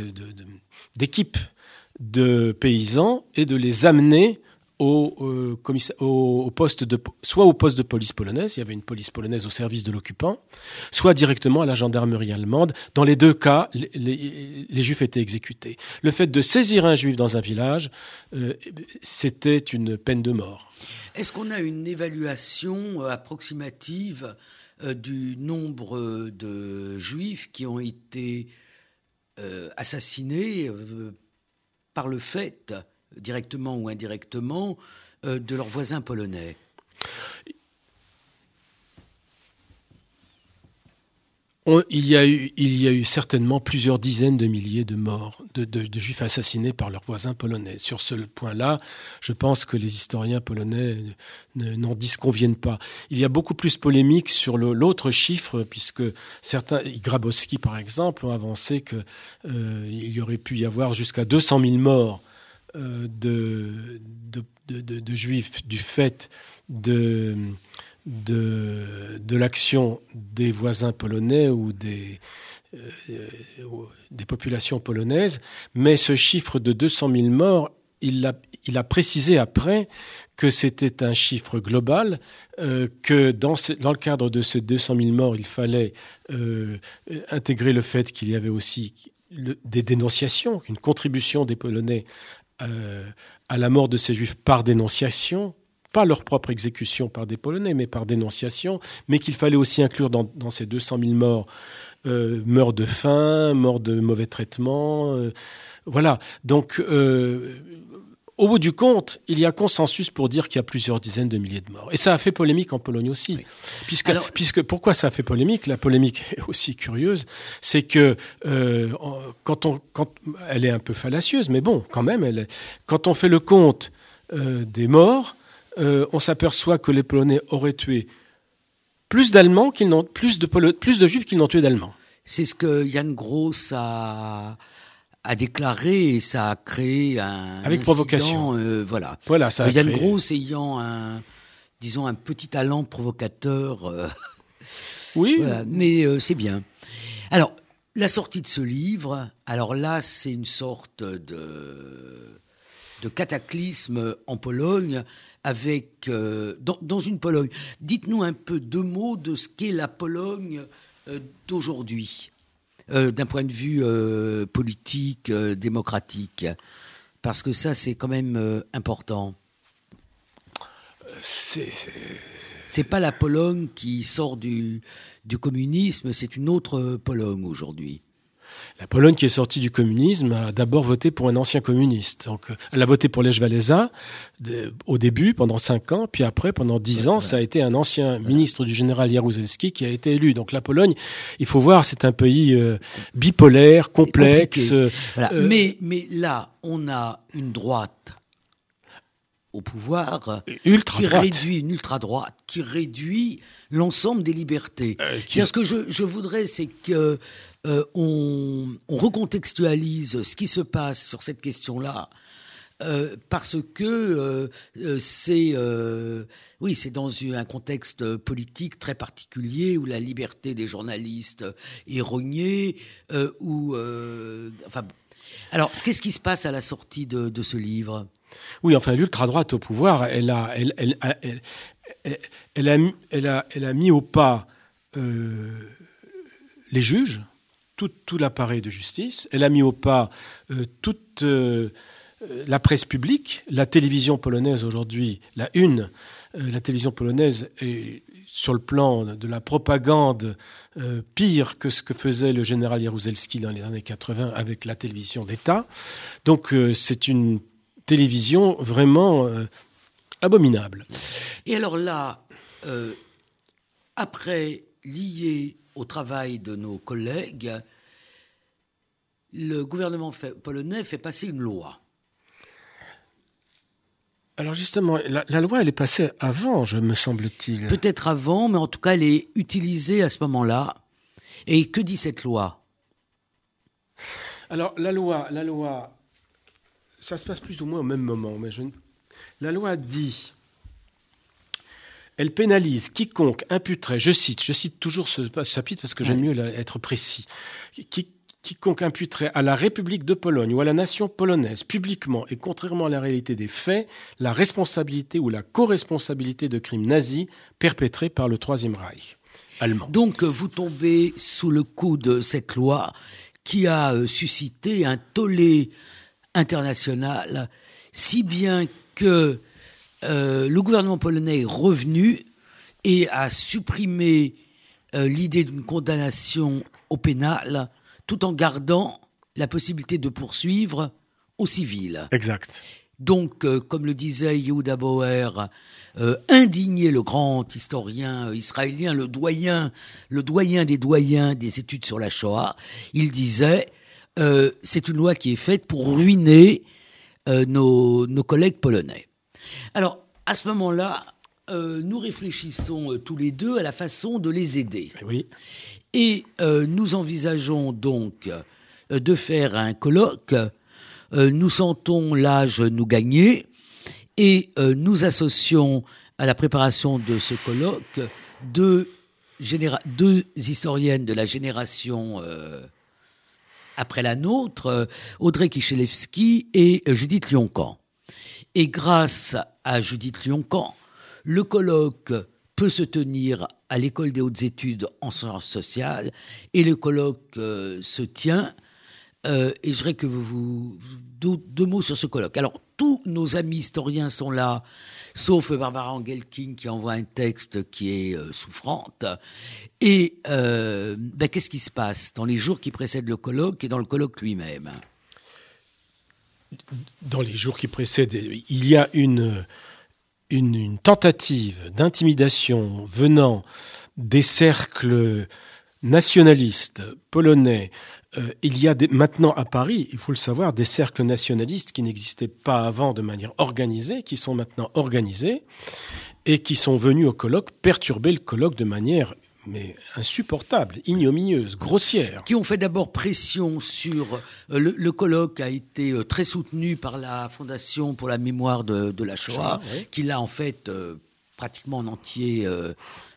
d'équipe de paysans et de les amener au, au, poste de, soit au poste de police polonaise, il y avait une police polonaise au service de l'occupant, soit directement à la gendarmerie allemande. Dans les deux cas, les, juifs étaient exécutés. Le fait de saisir un juif dans un village, euh, c'était une peine de mort. Est-ce qu'on a une évaluation euh, approximative euh, du nombre de juifs qui ont été assassinés par le fait directement ou indirectement, euh, de leurs voisins polonais il, y a eu, certainement plusieurs dizaines de milliers de morts, de, juifs assassinés par leurs voisins polonais. Sur ce point-là, je pense que les historiens polonais n'en disconviennent pas. Il y a beaucoup plus polémique sur l'autre chiffre, puisque certains, Grabowski par exemple, ont avancé qu'il euh, y aurait pu y avoir jusqu'à 200 000 morts euh, de, juifs du fait de, de, l'action des voisins polonais ou des, euh, des populations polonaises, mais ce chiffre de 200 000 morts, il a, il a précisé après que c'était un chiffre global, euh, que dans, dans, le cadre de ces 200 000 morts, il fallait intégrer le fait qu'il y avait aussi des dénonciations, une contribution des Polonais euh, à la mort de ces juifs par dénonciation, pas leur propre exécution par des Polonais, mais par dénonciation, mais qu'il fallait aussi inclure dans, ces 200 000 morts euh, morts de faim, morts de mauvais traitement. Euh, voilà. Donc, au bout du compte, il y a consensus pour dire qu'il y a plusieurs dizaines de milliers de morts. Et ça a fait polémique en Pologne aussi. Puisque, puisque, pourquoi ça a fait polémique? La polémique est aussi curieuse, c'est que euh, quand on, quand, elle est un peu fallacieuse, mais bon, quand même, elle quand on fait le compte euh, des morts, euh, on s'aperçoit que les Polonais auraient tué plus d'Allemands qu'ils n'ont, plus de, plus de Juifs qu'ils n'ont tué d'Allemands. C'est ce que Yann Gross a a déclaré et ça a créé un avec provocation. Euh, voilà. Voilà, ça. A Yann Gross ayant un, disons un petit talent provocateur. Euh, oui. mais euh, c'est bien. Alors la sortie de ce livre, alors là c'est une sorte de de cataclysme en Pologne avec dans, dans, une Pologne. Dites-nous un peu deux mots de ce qu'est la Pologne d'aujourd'hui. Euh, d'un point de vue euh, politique, euh, démocratique Parce que ça, c'est quand même important. C'est pas la Pologne qui sort du, du communisme, c'est une autre Pologne aujourd'hui. La Pologne qui est sortie du communisme a d'abord voté pour un ancien communiste. Donc, elle a voté pour Lech Walesa au début, pendant cinq ans, puis après, pendant dix ans, ça a été un ancien ministre du général Jaruzelski qui a été élu. Donc la Pologne, il faut voir, c'est un pays euh, bipolaire, complexe. Euh, mais, mais là, on a une droite au pouvoir ultra qui réduit une ultra droite qui réduit l'ensemble des libertés. Euh, Ce que je, je voudrais, c'est que euh, on, recontextualise ce qui se passe sur cette question-là. Euh, parce que euh, c'est oui c'est dans un contexte politique très particulier où la liberté des journalistes est rognée où enfin alors qu'est-ce qui se passe à la sortie de, ce livre? Oui, enfin, l'ultra droite au pouvoir, elle a, elle, elle, elle, a, elle, a, elle a mis au pas les juges, tout, l'appareil de justice. Elle a mis au pas euh, toute euh, la presse publique, la télévision polonaise aujourd'hui, la une, euh, la télévision polonaise est sur le plan de la propagande pire que ce que faisait le général Jaruzelski dans les années 80 avec la télévision d'État. Donc c'est une télévision vraiment abominable. Et alors là, après lié au travail de nos collègues, le gouvernement polonais fait passer une loi. Alors justement, la, loi, elle est passée avant, je me semble-t-il. Peut-être avant, mais en tout cas, elle est utilisée à ce moment-là. Et que dit cette loi? Alors la loi, la loi, ça se passe plus ou moins au même moment, mais je... la loi dit, elle pénalise quiconque imputerait, je cite, je cite toujours ce chapitre parce que j'aime mieux être précis, qui, quiconque imputerait à la République de Pologne ou à la nation polonaise publiquement et contrairement à la réalité des faits la responsabilité ou la co-responsabilité de crimes nazis perpétrés par le Troisième Reich. Allemand. Donc vous tombez sous le coup de cette loi qui a euh, suscité un tollé international, si bien que euh, le gouvernement polonais est revenu et a supprimé euh, l'idée d'une condamnation au pénal tout en gardant la possibilité de poursuivre au civil. Exact. Donc, euh, comme le disait Yehuda Bauer, euh, indigné le grand historien israélien, le doyen, le doyen des doyens des études sur la Shoah, il disait c'est une loi qui est faite pour ruiner nos, nos, collègues polonais. Alors, à ce moment-là, nous réfléchissons tous les deux à la façon de les aider. Oui. Et euh, nous envisageons donc euh, de faire un colloque. Euh, nous sentons l'âge nous gagner et nous associons à la préparation de ce colloque deux, deux historiennes de la génération après la nôtre, Audrey Kichelewski et Judith Lioncan. Et grâce à Judith Lioncan, le colloque peut se tenir à l'école des hautes études en sciences sociales et le colloque euh, se tient. Euh, et je voudrais que vous, deux, mots sur ce colloque. Alors tous nos amis historiens sont là, sauf Barbara Engelking qui envoie un texte qui est euh, souffrante. Et ben, qu'est-ce qui se passe dans les jours qui précèdent le colloque et dans le colloque lui-même? Dans les jours qui précèdent, il y a une tentative d'intimidation venant des cercles nationalistes polonais. Euh, il y a maintenant à Paris, il faut le savoir, des cercles nationalistes qui n'existaient pas avant de manière organisée, qui sont maintenant organisés et qui sont venus au colloque perturber le colloque de manière mais insupportable, ignominieuse, grossière. Qui ont fait d'abord pression sur. Euh, le, colloque a été euh, très soutenu par la Fondation pour la mémoire de, la Shoah, qui l'a en fait euh, pratiquement en entier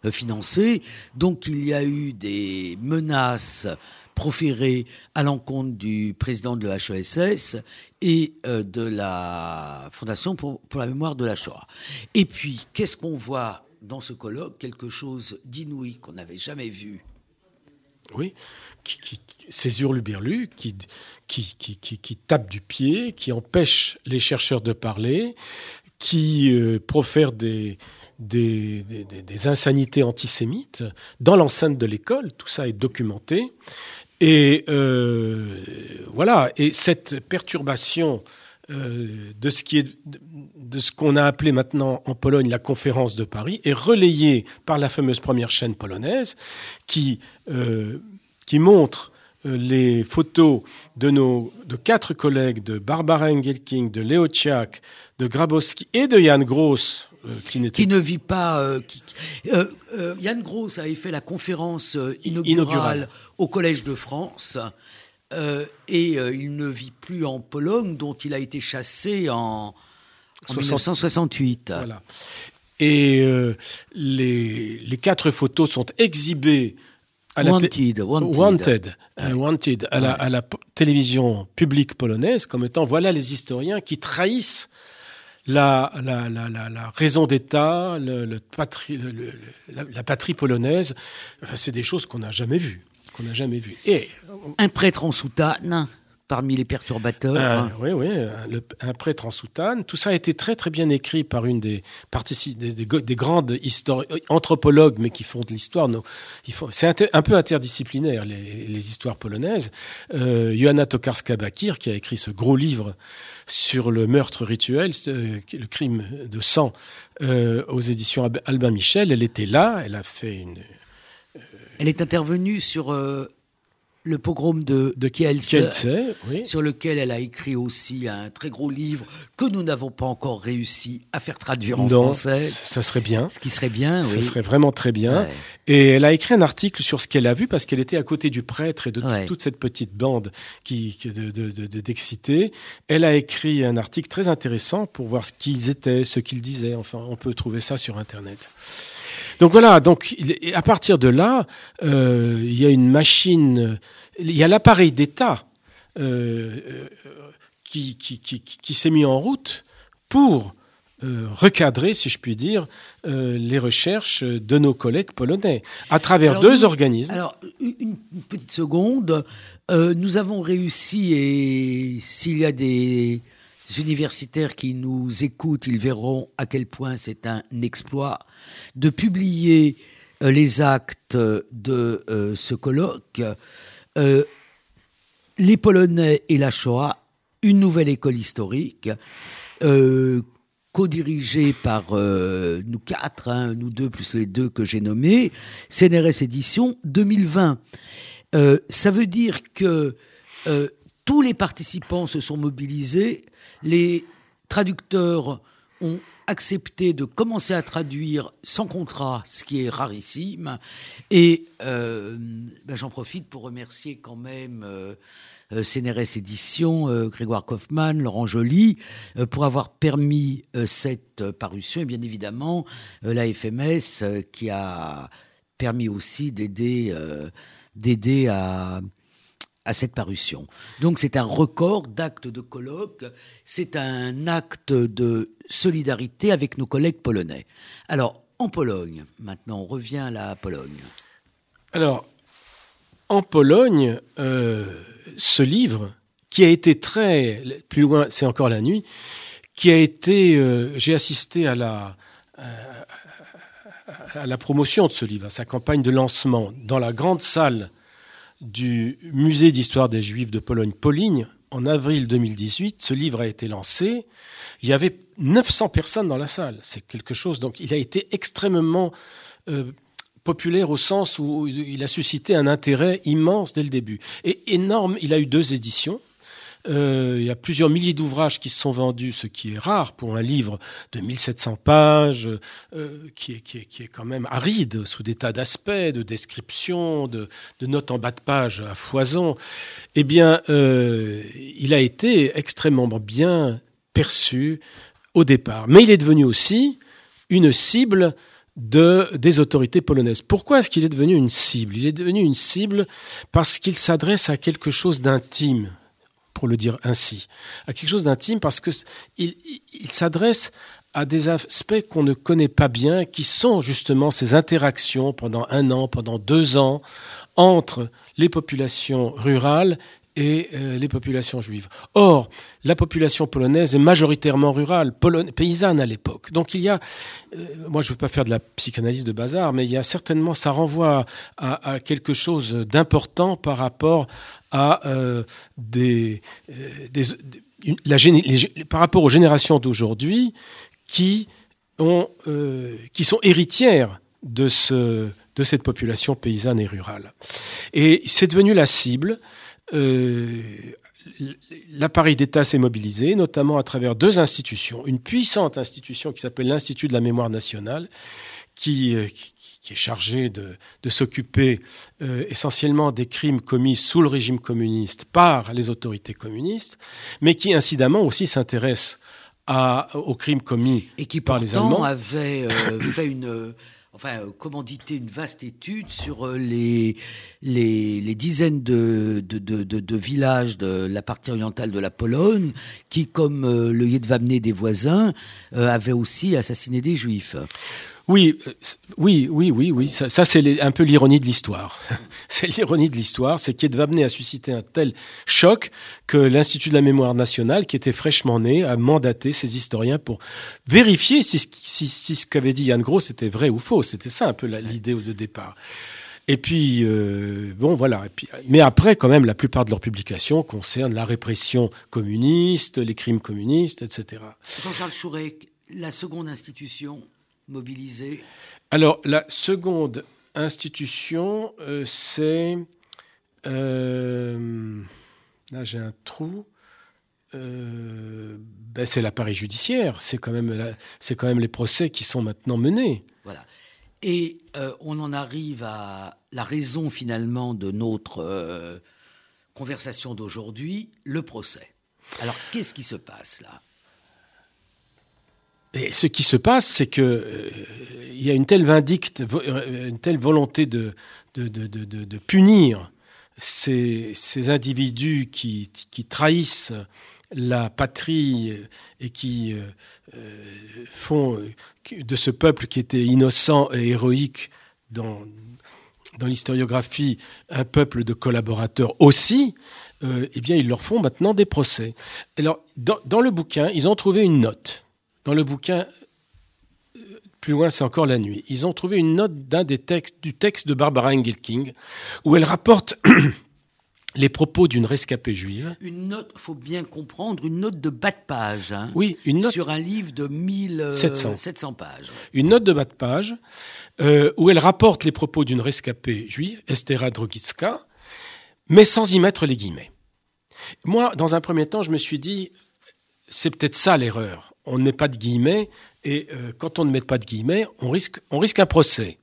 financé. Donc il y a eu des menaces proférées à l'encontre du président de la HESS et de la Fondation pour, pour la mémoire de la Shoah. Et puis, qu'est-ce qu'on voit dans ce colloque quelque chose d'inouï qu'on n'avait jamais vu. Oui, qui, qui, ces hurluberlus qui, qui, qui, qui, tapent du pied, qui empêchent les chercheurs de parler, qui euh, profèrent des, des, des, des, insanités antisémites dans l'enceinte de l'école. Tout ça est documenté. Et voilà, et cette perturbation de ce qui est de ce qu'on a appelé maintenant en Pologne la conférence de Paris est relayée par la fameuse première chaîne polonaise qui qui montre euh, les photos de nos de quatre collègues de Barbara Engelking, de Leo Tchak, de Grabowski et de Jan Gross, euh, qui, qui, ne vit pas. Euh, euh, Jan Gross avait fait la conférence inaugurale, au Collège de France. Et il ne vit plus en Pologne, dont il a été chassé en, en 1968. Voilà. Et les, les, quatre photos sont exhibées wanted, wanted, wanted, à, la, à, la, télévision publique polonaise comme étant voilà les historiens qui trahissent la, la, la, la raison d'État, le, le patrie, la, patrie polonaise. Enfin, c'est des choses qu'on n'a jamais vues, qu'on n'a jamais vues. Et un prêtre en soutane parmi les perturbateurs. Hein. oui, oui, un, prêtre en soutane. Tout ça a été très très bien écrit par une des, des, des, des grandes anthropologues, mais qui font de l'histoire. C'est un, peu interdisciplinaire, les, les histoires polonaises. Euh, Johanna Tokarska-Bakir, qui a écrit ce gros livre sur le meurtre rituel, euh, le crime de sang, euh, aux éditions Albin Michel, elle était là, elle a fait une... Euh, elle est intervenue sur le pogrom de, de Kielce, sur lequel elle a écrit aussi un très gros livre que nous n'avons pas encore réussi à faire traduire en français. Ça serait bien. Ce qui serait bien, Ça serait vraiment très bien. Et elle a écrit un article sur ce qu'elle a vu parce qu'elle était à côté du prêtre et de toute cette petite bande qui, d'excités. De, de, elle a écrit un article très intéressant pour voir ce qu'ils étaient, ce qu'ils disaient. Enfin, on peut trouver ça sur Internet. Donc voilà, donc à partir de là, euh, il y a une machine, il y a l'appareil d'État euh, euh, qui, qui, qui, qui s'est mis en route pour recadrer, si je puis dire, les recherches de nos collègues polonais à travers deux organismes. Alors, une petite seconde. nous avons réussi, et s'il y a des universitaires qui nous écoutent, ils verront à quel point c'est un exploit de publier euh, les actes de euh, ce colloque, euh, les Polonais et la Shoah, une nouvelle école historique, co-dirigée par nous quatre, hein, nous deux plus les deux que j'ai nommés, CNRS Édition 2020. ça veut dire que tous les participants se sont mobilisés, les traducteurs ont accepté de commencer à traduire sans contrat, ce qui est rarissime. Et euh, ben, j'en profite pour remercier quand même euh, euh CNRS Éditions, euh, Grégoire Kaufmann, Laurent Joly, pour avoir permis cette parution. Et bien évidemment, la FMS qui a permis aussi d'aider à à cette parution. Donc c'est un record d'actes de colloque, c'est un acte de solidarité avec nos collègues polonais. Alors, en Pologne, maintenant, on revient à la Pologne. Alors, en Pologne, euh, ce livre, qui a été très, plus loin, c'est encore la nuit, qui a été, euh, j'ai assisté à la, à la promotion de ce livre, à sa campagne de lancement, dans la grande salle du Musée d'histoire des Juifs de Pologne, Poligne, en avril 2018, ce livre a été lancé. Il y avait 900 personnes dans la salle. C'est quelque chose. Donc, il a été extrêmement euh, populaire au sens où il a suscité un intérêt immense dès le début. Et énorme. Il a eu deux éditions. Euh, il y a plusieurs milliers d'ouvrages qui se sont vendus, ce qui est rare pour un livre de 1700 pages, euh, qui, est, quand même aride, sous des tas d'aspects, de descriptions, de, notes en bas de page à foison. Eh bien, euh, il a été extrêmement bien perçu au départ. Mais il est devenu aussi une cible de, des autorités polonaises. Pourquoi est-ce qu'il est devenu une cible? Il est devenu une cible parce qu'il s'adresse à quelque chose d'intime pour le dire ainsi, à quelque chose d'intime parce que il, s'adresse à des aspects qu'on ne connaît pas bien, qui sont justement ces interactions pendant un an, pendant deux ans, entre les populations rurales et euh, les populations juives. Or, la population polonaise est majoritairement rurale, paysanne à l'époque. Donc il y a, euh, moi je ne veux pas faire de la psychanalyse de bazar, mais il y a certainement, ça renvoie à, quelque chose d'important par rapport euh, par rapport aux générations d'aujourd'hui qui qui sont héritières de cette population paysanne et rurale. Et c'est devenu la cible euh, l'appareil d'État s'est mobilisé, notamment à travers deux institutions. Une puissante institution qui s'appelle l'Institut de la mémoire nationale, qui, euh, qui, est chargé de, de s'occuper euh, essentiellement des crimes commis sous le régime communiste par les autorités communistes, mais qui incidemment aussi s'intéresse aux crimes commis et qui par les Allemands. avait fait une enfin, euh, commandité une vaste étude sur euh, les, les, dizaines de, de, de, villages de la partie orientale de la Pologne qui, comme euh, le Jedwabne des voisins, avaient aussi assassiné des juifs. Oui, euh, oui, oui, oui, oui. Ça, c'est un peu l'ironie de l'histoire. c'est l'ironie de l'histoire, c'est qu'Edvabné a suscité un tel choc que l'Institut de la mémoire nationale, qui était fraîchement né, a mandaté ses historiens pour vérifier si, ce qu'avait dit Yann Gros c'était vrai ou faux. C'était ça un peu l'idée de départ. Et puis, euh, bon, voilà. mais après, quand même, la plupart de leurs publications concernent la répression communiste, les crimes communistes, etc. Jean-Charles Chouret, la seconde institution Alors, la seconde institution, euh, c'est... Euh, là, j'ai un trou. Euh, ben, c'est l'appareil judiciaire. C'est quand, même c'est quand même les procès qui sont maintenant menés. Voilà. Et on en arrive à la raison finalement de notre conversation d'aujourd'hui, le procès. Alors, qu'est-ce qui se passe là? Et ce qui se passe, c'est que euh, y a une telle vindicte, euh, une telle volonté de, de, de, de punir ces, ces individus qui, qui, trahissent la patrie et qui euh, font de ce peuple qui était innocent et héroïque dans, dans l'historiographie un peuple de collaborateurs aussi, eh bien ils leur font maintenant des procès. Alors dans, dans le bouquin, ils ont trouvé une note dans le bouquin, euh, plus loin c'est encore la nuit, ils ont trouvé une note d'un des textes, du texte de Barbara Engelking, où elle rapporte les propos d'une rescapée juive. Une note, faut bien comprendre, une note de bas de page. Hein, oui, une note. Sur un livre de 1700 euh, pages. Une note de bas de page euh, où elle rapporte les propos d'une rescapée juive, Estera Drogitska, mais sans y mettre les guillemets. Moi, dans un premier temps, je me suis dit, c'est peut-être ça l'erreur on ne met pas de guillemets, et euh, quand on ne met pas de guillemets, on risque, on risque un procès.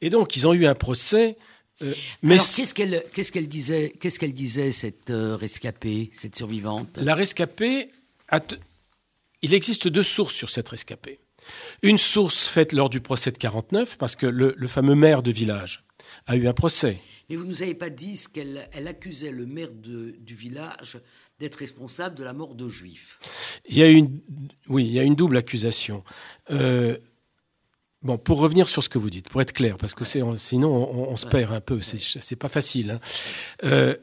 Et donc, ils ont eu un procès. Euh, mais Alors, qu'est-ce qu'elle, qu'est-ce qu'elle disait, qu'est-ce qu'elle disait cette euh, rescapée, cette survivante? La rescapée, il existe deux sources sur cette rescapée. Une source faite lors du procès de 49, parce que le, fameux maire de village a eu un procès. Mais vous ne nous avez pas dit ce qu'elle elle accusait le maire du village d'être responsable de la mort de juifs. Il y a une, oui, il y a une double accusation. Euh, bon, pour revenir sur ce que vous dites, pour être clair, parce que sinon on, se perd un peu, c'est pas facile. Hein. Euh,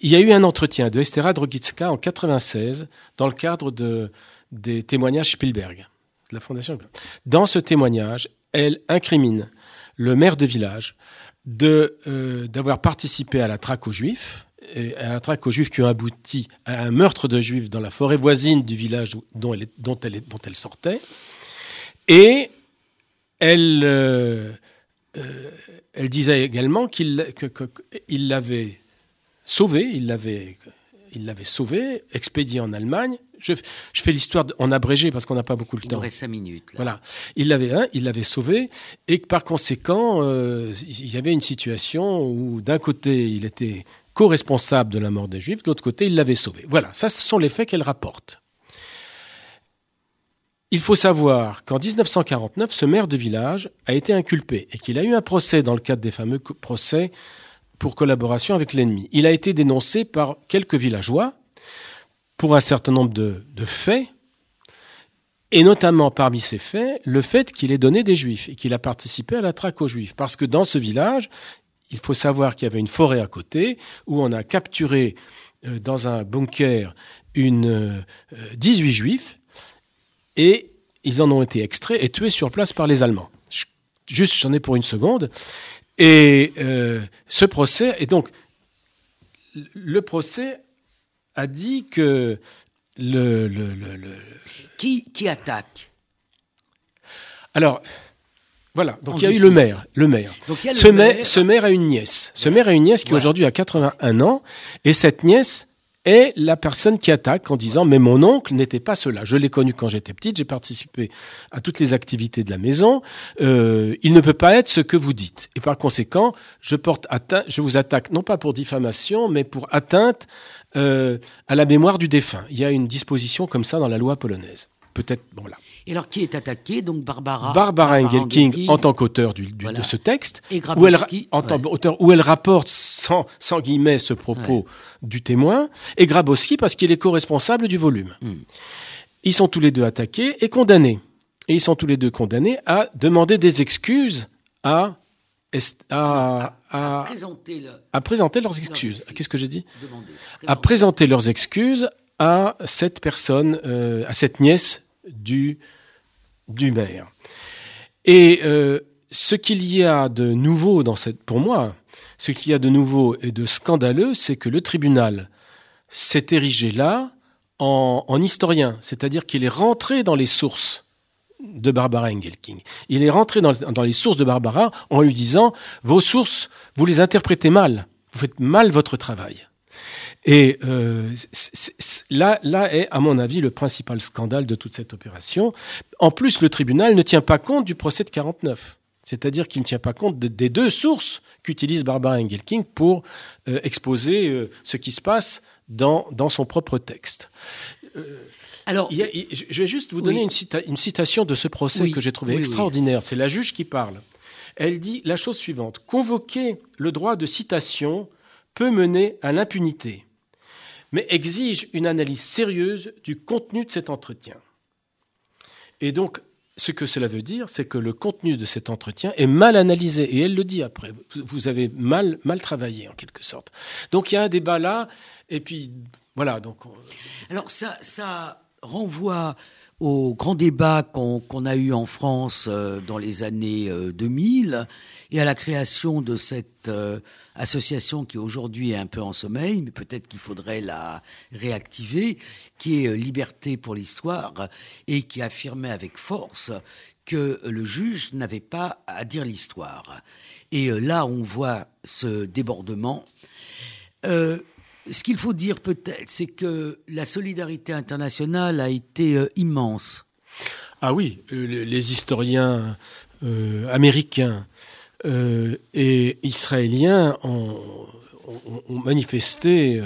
il y a eu un entretien de Estera Drogitska en 96 dans le cadre de, des témoignages Spielberg, de la Fondation. Dans ce témoignage, elle incrimine le maire de village de euh, d'avoir participé à la traque aux Juifs à la traque aux Juifs qui ont abouti à un meurtre de Juifs dans la forêt voisine du village dont elle, dont elle, dont elle sortait. Et elle, euh, euh, elle disait également qu'il l'avait sauvé, il l'avait il l'avait sauvé, expédié en Allemagne. Je, je fais l'histoire en abrégé parce qu'on n'a pas beaucoup le temps. Il aurait cinq minutes. Voilà, il l'avait, hein, il l'avait sauvé et que par conséquent, euh, il y avait une situation où d'un côté il était co-responsable de la mort des Juifs, de l'autre côté, il l'avait sauvé. Voilà, ça, ce sont les faits qu'elle rapporte. Il faut savoir qu'en 1949, ce maire de village a été inculpé et qu'il a eu un procès dans le cadre des fameux procès pour collaboration avec l'ennemi. Il a été dénoncé par quelques villageois pour un certain nombre de, faits, et notamment parmi ces faits, le fait qu'il ait donné des juifs et qu'il a participé à la traque aux juifs. Parce que dans ce village, il faut savoir qu'il y avait une forêt à côté où on a capturé dans un bunker une 18 juifs et ils en ont été extraits et tués sur place par les Allemands. Juste, j'en ai pour une seconde. Et ce procès, et donc, le procès a dit que le... le, le, Qui, qui attaque? Alors, voilà, donc il y a eu le maire. Le maire. ce, maire. ce maire a une nièce. Ce maire a une nièce qui aujourd'hui a 81 ans. Et cette nièce est la personne qui attaque en disant mais mon oncle n'était pas cela. Je l'ai connu quand j'étais petite, j'ai participé à toutes les activités de la maison. Euh, il ne peut pas être ce que vous dites. Et par conséquent, je porte atteinte, je vous attaque non pas pour diffamation, mais pour atteinte euh, à la mémoire du défunt. Il y a une disposition comme ça dans la loi polonaise. Peut-être bon là. Et alors, qui est attaqué Donc Barbara. Barbara, Engelking, en tant qu'auteur de ce texte, et où elle, en tant qu'auteur, où elle rapporte sans, sans guillemets ce propos du témoin, et Grabowski parce qu'il est co-responsable du volume. Hmm. Ils sont tous les deux attaqués et condamnés. Et ils sont tous les deux condamnés à demander des excuses à à, à, présenter, à, présenter, leurs excuses. Qu'est-ce que j'ai dit? À présenter leurs excuses à cette personne, euh, à cette nièce du, du maire. Et euh, ce qu'il y a de nouveau dans cette, pour moi, ce qu'il y a de nouveau et de scandaleux, c'est que le tribunal s'est érigé là en, en historien, c'est-à-dire qu'il est rentré dans les sources de Barbara Engelking. Il est rentré dans, dans, les sources de Barbara en lui disant vos sources, vous les interprétez mal, vous faites mal votre travail. Et euh, là, là est, à mon avis, le principal scandale de toute cette opération. En plus, le tribunal ne tient pas compte du procès de 49. C'est-à-dire qu'il ne tient pas compte des deux sources qu'utilise Barbara Engelking pour euh, exposer euh, ce qui se passe dans, dans son propre texte. Alors, je vais juste vous donner une, citation de ce procès que j'ai trouvé extraordinaire. C'est la juge qui parle. Elle dit la chose suivante convoquer le droit de citation peut mener à l'impunité mais exige une analyse sérieuse du contenu de cet entretien. Et donc, ce que cela veut dire, c'est que le contenu de cet entretien est mal analysé. Et elle le dit après. Vous avez mal, mal travaillé, en quelque sorte. Donc, il y a un débat là. Et puis, voilà. Donc, Alors, ça, ça renvoie au grand débat qu'on a eu en France euh, dans les années 2000 euh, et à la création de cette euh, association qui aujourd'hui est un peu en sommeil, mais peut-être qu'il faudrait la réactiver, qui est Liberté pour l'histoire et qui affirmait avec force que le juge n'avait pas à dire l'histoire. Et là, on voit ce débordement ce qu'il faut dire peut-être, c'est que la solidarité internationale a été euh, immense. Ah oui, euh, les historiens euh, américains et israéliens ont manifesté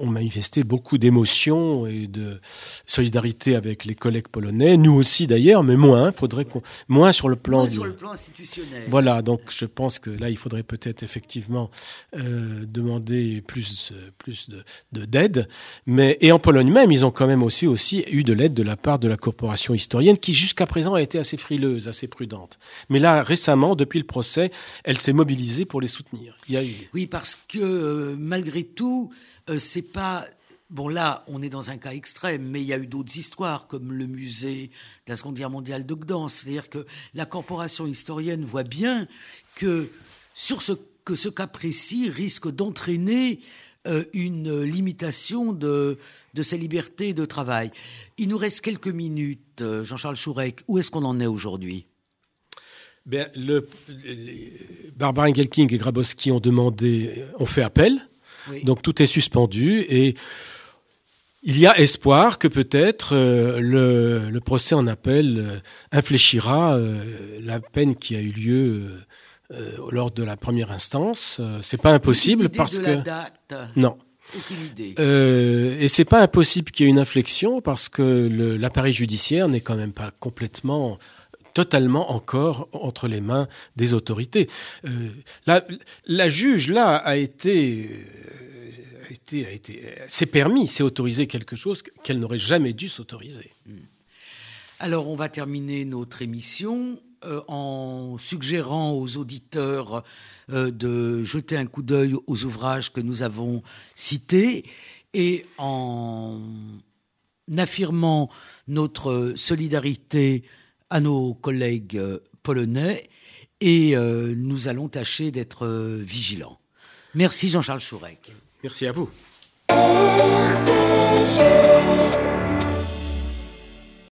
ont manifesté beaucoup d'émotion et de solidarité avec les collègues polonais, nous aussi d'ailleurs, mais moins. Faudrait qu'on moins sur le plan sur le plan institutionnel. Voilà, donc je pense que là, il faudrait peut-être effectivement euh, demander plus plus de d'aide. Mais et en Pologne même, ils ont quand même aussi aussi eu de l'aide de la part de la corporation historienne qui jusqu'à présent a été assez frileuse, assez prudente. Mais là, récemment, depuis le procès, elle s'est mobilisée pour les soutenir. Il y a eu... Oui, parce que euh, malgré tout. Euh, c'est pas Bon, là, on est dans un cas extrême, mais il y a eu d'autres histoires, comme le musée de la Seconde Guerre mondiale de Gdansk. C'est-à-dire que la corporation historienne voit bien que, sur ce, que ce cas précis risque d'entraîner euh, une limitation de, de ses libertés de travail. Il nous reste quelques minutes, euh, Jean-Charles Chourek. Où est-ce qu'on en est aujourd'hui? Ben, le, et Grabowski ont demandé, ont fait appel donc tout est suspendu et il y a espoir que peut-être euh, le, procès en appel euh, infléchira euh, la peine qui a eu lieu lors de la première instance. c'est pas impossible parce que non. Euh, et c'est pas impossible qu'il y ait une inflexion parce que l'appareil judiciaire n'est quand même pas complètement totalement encore entre les mains des autorités. Euh, la, juge, là, a été... Euh, a permis, s'est autorisé quelque chose qu'elle n'aurait jamais dû s'autoriser. Hmm. Alors, on va terminer notre émission en suggérant aux auditeurs de jeter un coup d'œil aux ouvrages que nous avons cités et en affirmant notre solidarité à nos collègues polonais et nous allons tâcher d'être vigilants. Merci Jean-Charles Chourec. Merci à vous.